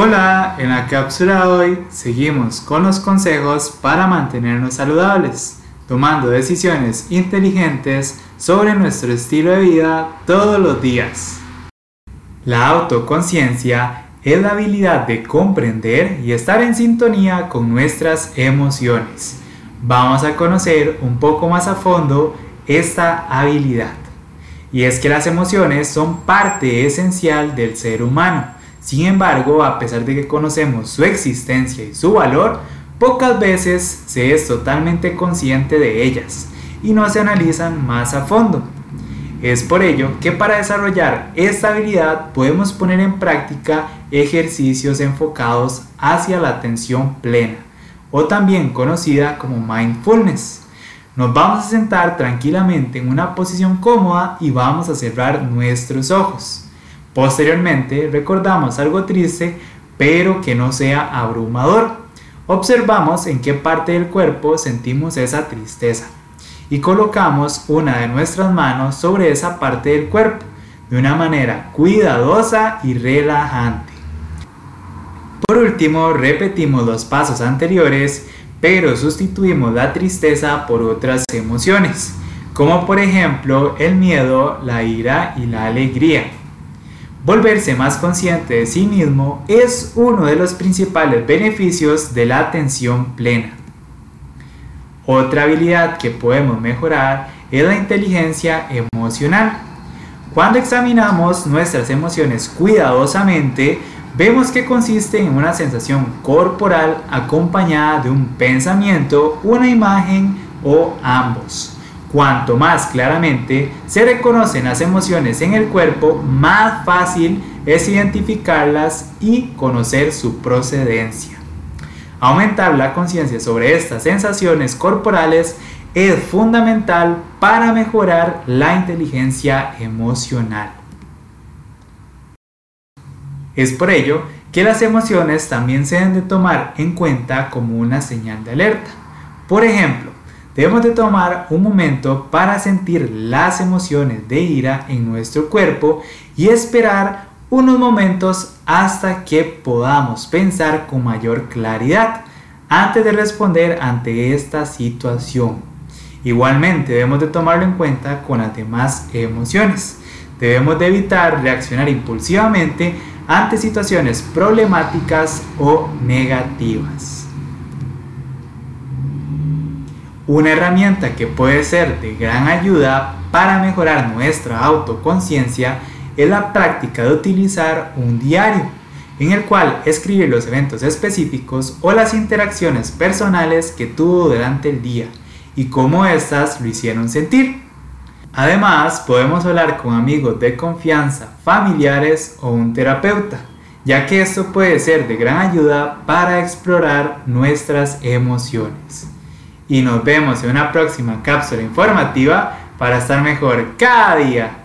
Hola, en la cápsula de hoy seguimos con los consejos para mantenernos saludables, tomando decisiones inteligentes sobre nuestro estilo de vida todos los días. La autoconciencia es la habilidad de comprender y estar en sintonía con nuestras emociones. Vamos a conocer un poco más a fondo esta habilidad. Y es que las emociones son parte esencial del ser humano sin embargo, a pesar de que conocemos su existencia y su valor, pocas veces se es totalmente consciente de ellas y no se analizan más a fondo. Es por ello que para desarrollar esta habilidad podemos poner en práctica ejercicios enfocados hacia la atención plena o también conocida como mindfulness. Nos vamos a sentar tranquilamente en una posición cómoda y vamos a cerrar nuestros ojos. Posteriormente recordamos algo triste, pero que no sea abrumador. Observamos en qué parte del cuerpo sentimos esa tristeza y colocamos una de nuestras manos sobre esa parte del cuerpo de una manera cuidadosa y relajante. Por último, repetimos los pasos anteriores, pero sustituimos la tristeza por otras emociones, como por ejemplo el miedo, la ira y la alegría. Volverse más consciente de sí mismo es uno de los principales beneficios de la atención plena. Otra habilidad que podemos mejorar es la inteligencia emocional. Cuando examinamos nuestras emociones cuidadosamente, vemos que consiste en una sensación corporal acompañada de un pensamiento, una imagen o ambos. Cuanto más claramente se reconocen las emociones en el cuerpo, más fácil es identificarlas y conocer su procedencia. Aumentar la conciencia sobre estas sensaciones corporales es fundamental para mejorar la inteligencia emocional. Es por ello que las emociones también se deben de tomar en cuenta como una señal de alerta. Por ejemplo, debemos de tomar un momento para sentir las emociones de ira en nuestro cuerpo y esperar unos momentos hasta que podamos pensar con mayor claridad antes de responder ante esta situación. Igualmente debemos de tomarlo en cuenta con las demás emociones. Debemos de evitar reaccionar impulsivamente ante situaciones problemáticas o negativas. Una herramienta que puede ser de gran ayuda para mejorar nuestra autoconciencia es la práctica de utilizar un diario, en el cual escribir los eventos específicos o las interacciones personales que tuvo durante el día y cómo éstas lo hicieron sentir. Además, podemos hablar con amigos de confianza, familiares o un terapeuta, ya que esto puede ser de gran ayuda para explorar nuestras emociones y nos vemos en una próxima cápsula informativa para estar mejor cada día.